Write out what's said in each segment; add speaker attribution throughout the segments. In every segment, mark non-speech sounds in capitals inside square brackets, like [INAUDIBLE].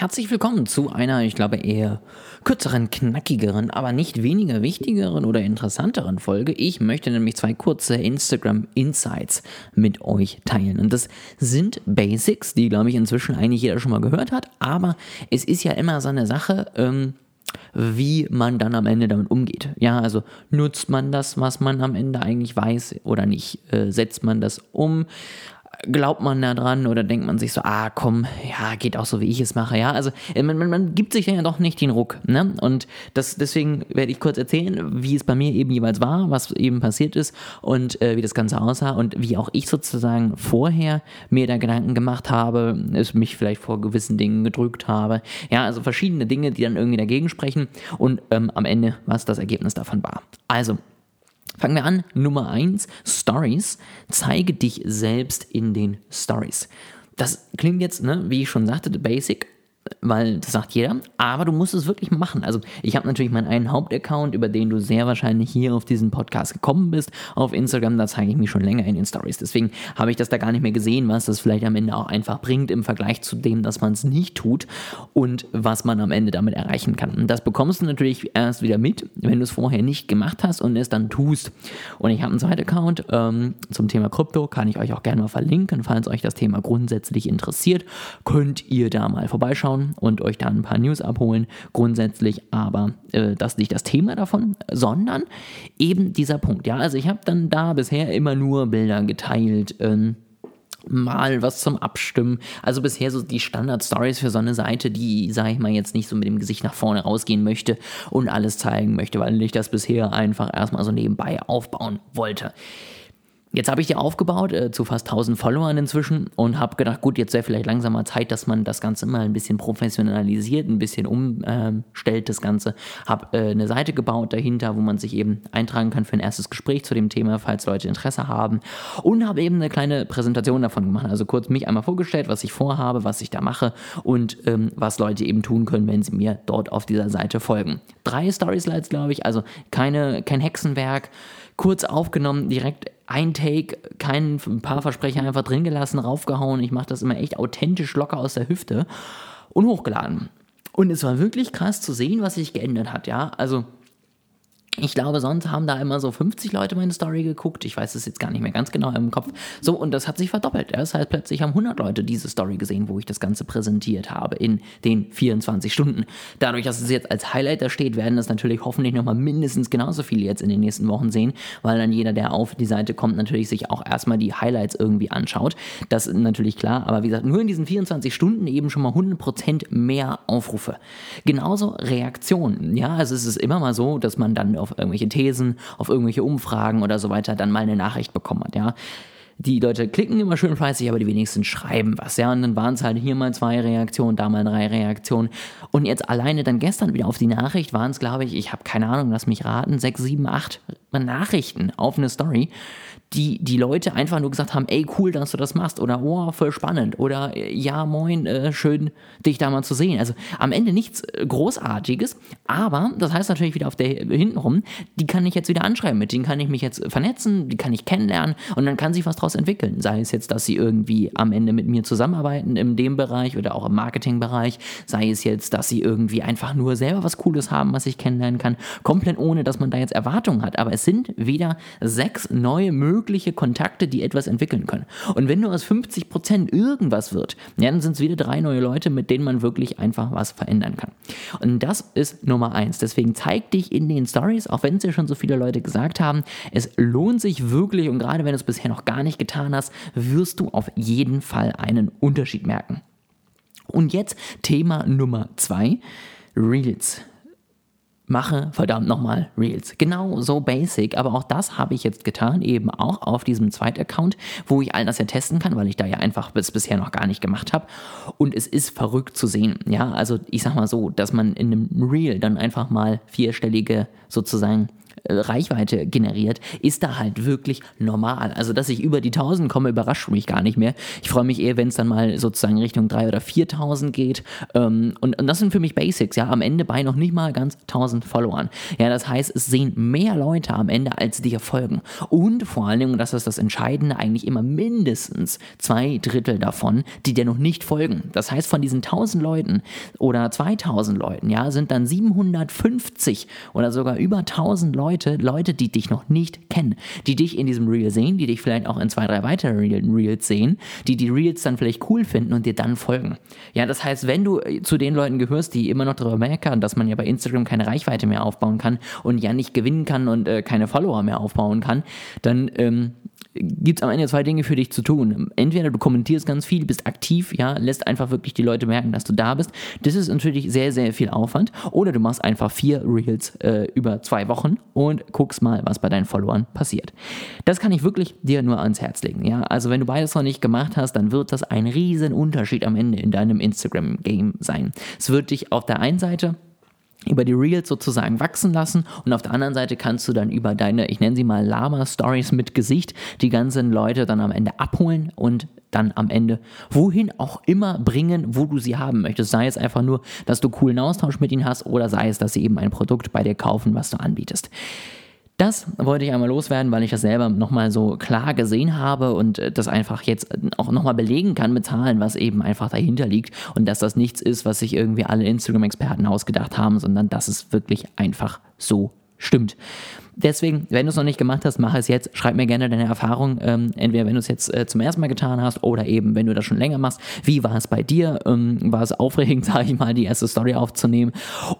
Speaker 1: Herzlich willkommen zu einer, ich glaube, eher kürzeren, knackigeren, aber nicht weniger wichtigeren oder interessanteren Folge. Ich möchte nämlich zwei kurze Instagram Insights mit euch teilen. Und das sind Basics, die, glaube ich, inzwischen eigentlich jeder schon mal gehört hat. Aber es ist ja immer so eine Sache, ähm, wie man dann am Ende damit umgeht. Ja, also nutzt man das, was man am Ende eigentlich weiß oder nicht? Äh, setzt man das um? Glaubt man da dran oder denkt man sich so, ah komm, ja, geht auch so, wie ich es mache, ja. Also äh, man, man, man gibt sich ja doch nicht den Ruck, ne? Und das, deswegen werde ich kurz erzählen, wie es bei mir eben jeweils war, was eben passiert ist und äh, wie das Ganze aussah und wie auch ich sozusagen vorher mir da Gedanken gemacht habe, es mich vielleicht vor gewissen Dingen gedrückt habe. Ja, also verschiedene Dinge, die dann irgendwie dagegen sprechen und ähm, am Ende, was das Ergebnis davon war. Also, Fangen wir an. Nummer 1, Stories. Zeige dich selbst in den Stories. Das klingt jetzt, ne, wie ich schon sagte, basic, weil das sagt jeder, aber du musst es wirklich machen. Also ich habe natürlich meinen einen Hauptaccount, über den du sehr wahrscheinlich hier auf diesen Podcast gekommen bist. Auf Instagram, da zeige ich mich schon länger in den Stories. Deswegen habe ich das da gar nicht mehr gesehen, was das vielleicht am Ende auch einfach bringt im Vergleich zu dem, dass man es nicht tut und was man am Ende damit erreichen kann. Und das bekommst du natürlich erst wieder mit, wenn du es vorher nicht gemacht hast und es dann tust. Und ich habe einen zweiten Account ähm, zum Thema Krypto, kann ich euch auch gerne mal verlinken, falls euch das Thema grundsätzlich interessiert, könnt ihr da mal vorbeischauen anschauen und euch da ein paar News abholen. Grundsätzlich aber äh, das nicht das Thema davon, sondern eben dieser Punkt. Ja, also ich habe dann da bisher immer nur Bilder geteilt. Ähm, mal was zum Abstimmen. Also bisher so die Standard-Stories für so eine Seite, die, sage ich mal, jetzt nicht so mit dem Gesicht nach vorne rausgehen möchte und alles zeigen möchte, weil ich das bisher einfach erstmal so nebenbei aufbauen wollte. Jetzt habe ich die aufgebaut äh, zu fast 1000 Followern inzwischen und habe gedacht, gut, jetzt wäre vielleicht langsam mal Zeit, dass man das Ganze mal ein bisschen professionalisiert, ein bisschen umstellt das Ganze. Habe äh, eine Seite gebaut dahinter, wo man sich eben eintragen kann für ein erstes Gespräch zu dem Thema, falls Leute Interesse haben. Und habe eben eine kleine Präsentation davon gemacht. Also kurz mich einmal vorgestellt, was ich vorhabe, was ich da mache und ähm, was Leute eben tun können, wenn sie mir dort auf dieser Seite folgen. Drei Story-Slides, glaube ich, also keine, kein Hexenwerk kurz aufgenommen, direkt ein Take, kein ein paar Versprecher einfach drin gelassen, raufgehauen. Ich mache das immer echt authentisch locker aus der Hüfte und hochgeladen. Und es war wirklich krass zu sehen, was sich geändert hat, ja. Also ich glaube, sonst haben da immer so 50 Leute meine Story geguckt. Ich weiß es jetzt gar nicht mehr ganz genau im Kopf. So, und das hat sich verdoppelt. Das heißt, plötzlich haben 100 Leute diese Story gesehen, wo ich das Ganze präsentiert habe in den 24 Stunden. Dadurch, dass es jetzt als Highlight da steht, werden das natürlich hoffentlich nochmal mindestens genauso viele jetzt in den nächsten Wochen sehen, weil dann jeder, der auf die Seite kommt, natürlich sich auch erstmal die Highlights irgendwie anschaut. Das ist natürlich klar. Aber wie gesagt, nur in diesen 24 Stunden eben schon mal 100% mehr Aufrufe. Genauso Reaktionen. Ja, also es ist immer mal so, dass man dann auf auf irgendwelche Thesen, auf irgendwelche Umfragen oder so weiter dann mal eine Nachricht bekommen hat, ja. Die Leute klicken immer schön fleißig, aber die wenigsten schreiben was, ja. Und dann waren es halt hier mal zwei Reaktionen, da mal drei Reaktionen. Und jetzt alleine dann gestern wieder auf die Nachricht waren es, glaube ich, ich habe keine Ahnung, lass mich raten, sechs, sieben, acht Nachrichten auf eine Story die, die Leute einfach nur gesagt haben, ey, cool, dass du das machst oder oh, voll spannend oder ja, moin, äh, schön, dich da mal zu sehen. Also am Ende nichts äh, Großartiges, aber das heißt natürlich wieder auf der hintenrum, die kann ich jetzt wieder anschreiben, mit denen kann ich mich jetzt vernetzen, die kann ich kennenlernen und dann kann sich was daraus entwickeln. Sei es jetzt, dass sie irgendwie am Ende mit mir zusammenarbeiten in dem Bereich oder auch im Marketingbereich, sei es jetzt, dass sie irgendwie einfach nur selber was Cooles haben, was ich kennenlernen kann, komplett ohne, dass man da jetzt Erwartungen hat. Aber es sind wieder sechs neue Möglichkeiten, mögliche Kontakte, die etwas entwickeln können. Und wenn nur aus 50 Prozent irgendwas wird, ja, dann sind es wieder drei neue Leute, mit denen man wirklich einfach was verändern kann. Und das ist Nummer eins. Deswegen zeig dich in den Stories, auch wenn es ja schon so viele Leute gesagt haben, es lohnt sich wirklich und gerade wenn du es bisher noch gar nicht getan hast, wirst du auf jeden Fall einen Unterschied merken. Und jetzt Thema Nummer zwei. Reels mache verdammt nochmal Reels. Genau so basic, aber auch das habe ich jetzt getan, eben auch auf diesem Zweit-Account, wo ich all das ja testen kann, weil ich da ja einfach bis bisher noch gar nicht gemacht habe. Und es ist verrückt zu sehen. Ja, also ich sag mal so, dass man in einem Reel dann einfach mal vierstellige sozusagen Reichweite generiert, ist da halt wirklich normal. Also, dass ich über die 1000 komme, überrascht mich gar nicht mehr. Ich freue mich eher, wenn es dann mal sozusagen Richtung 3.000 oder 4.000 geht. Ähm, und, und das sind für mich Basics, ja, am Ende bei noch nicht mal ganz 1000 Followern. Ja, das heißt, es sehen mehr Leute am Ende, als dir folgen. Und vor allen Dingen, und das ist das Entscheidende, eigentlich immer mindestens zwei Drittel davon, die dir noch nicht folgen. Das heißt, von diesen 1000 Leuten oder 2000 Leuten, ja, sind dann 750 oder sogar über 1000 Leute, Leute, die dich noch nicht kennen, die dich in diesem Reel sehen, die dich vielleicht auch in zwei, drei weiteren Reels sehen, die die Reels dann vielleicht cool finden und dir dann folgen. Ja, das heißt, wenn du äh, zu den Leuten gehörst, die immer noch darüber meckern, dass man ja bei Instagram keine Reichweite mehr aufbauen kann und ja nicht gewinnen kann und äh, keine Follower mehr aufbauen kann, dann ähm, gibt es am Ende zwei Dinge für dich zu tun. Entweder du kommentierst ganz viel, bist aktiv, ja, lässt einfach wirklich die Leute merken, dass du da bist. Das ist natürlich sehr, sehr viel Aufwand. Oder du machst einfach vier Reels äh, über zwei Wochen und guckst mal, was bei deinen Followern passiert. Das kann ich wirklich dir nur ans Herz legen. Ja, also wenn du beides noch nicht gemacht hast, dann wird das ein riesen Unterschied am Ende in deinem Instagram-Game sein. Es wird dich auf der einen Seite über die Reels sozusagen wachsen lassen und auf der anderen Seite kannst du dann über deine, ich nenne sie mal Lama-Stories mit Gesicht, die ganzen Leute dann am Ende abholen und dann am Ende wohin auch immer bringen, wo du sie haben möchtest. Sei es einfach nur, dass du coolen Austausch mit ihnen hast oder sei es, dass sie eben ein Produkt bei dir kaufen, was du anbietest. Das wollte ich einmal loswerden, weil ich das selber nochmal so klar gesehen habe und äh, das einfach jetzt auch nochmal belegen kann mit Zahlen, was eben einfach dahinter liegt und dass das nichts ist, was sich irgendwie alle Instagram-Experten ausgedacht haben, sondern dass es wirklich einfach so stimmt. Deswegen, wenn du es noch nicht gemacht hast, mach es jetzt. Schreib mir gerne deine Erfahrung. Ähm, entweder wenn du es jetzt äh, zum ersten Mal getan hast oder eben, wenn du das schon länger machst. Wie war es bei dir? Ähm, war es aufregend, [LAUGHS] sage ich mal, die erste Story aufzunehmen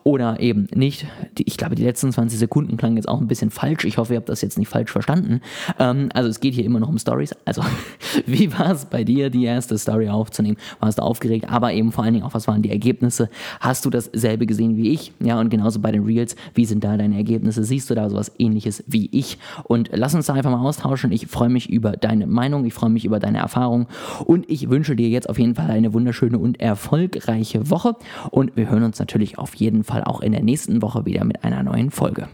Speaker 1: oder eben nicht? Die, ich glaube, die letzten 20 Sekunden klangen jetzt auch ein bisschen falsch. Ich hoffe, ihr habt das jetzt nicht falsch verstanden. Ähm, also es geht hier immer noch um Stories. Also [LAUGHS] wie war es bei dir, die erste Story aufzunehmen? Warst du aufgeregt? Aber eben vor allen Dingen auch, was waren die Ergebnisse? Hast du dasselbe gesehen wie ich? Ja, und genauso bei den Reels. Wie sind da deine Ergebnisse? Siehst du da sowas ähnliches? Ähnliches wie ich. Und lass uns da einfach mal austauschen. Ich freue mich über deine Meinung, ich freue mich über deine Erfahrung und ich wünsche dir jetzt auf jeden Fall eine wunderschöne und erfolgreiche Woche. Und wir hören uns natürlich auf jeden Fall auch in der nächsten Woche wieder mit einer neuen Folge.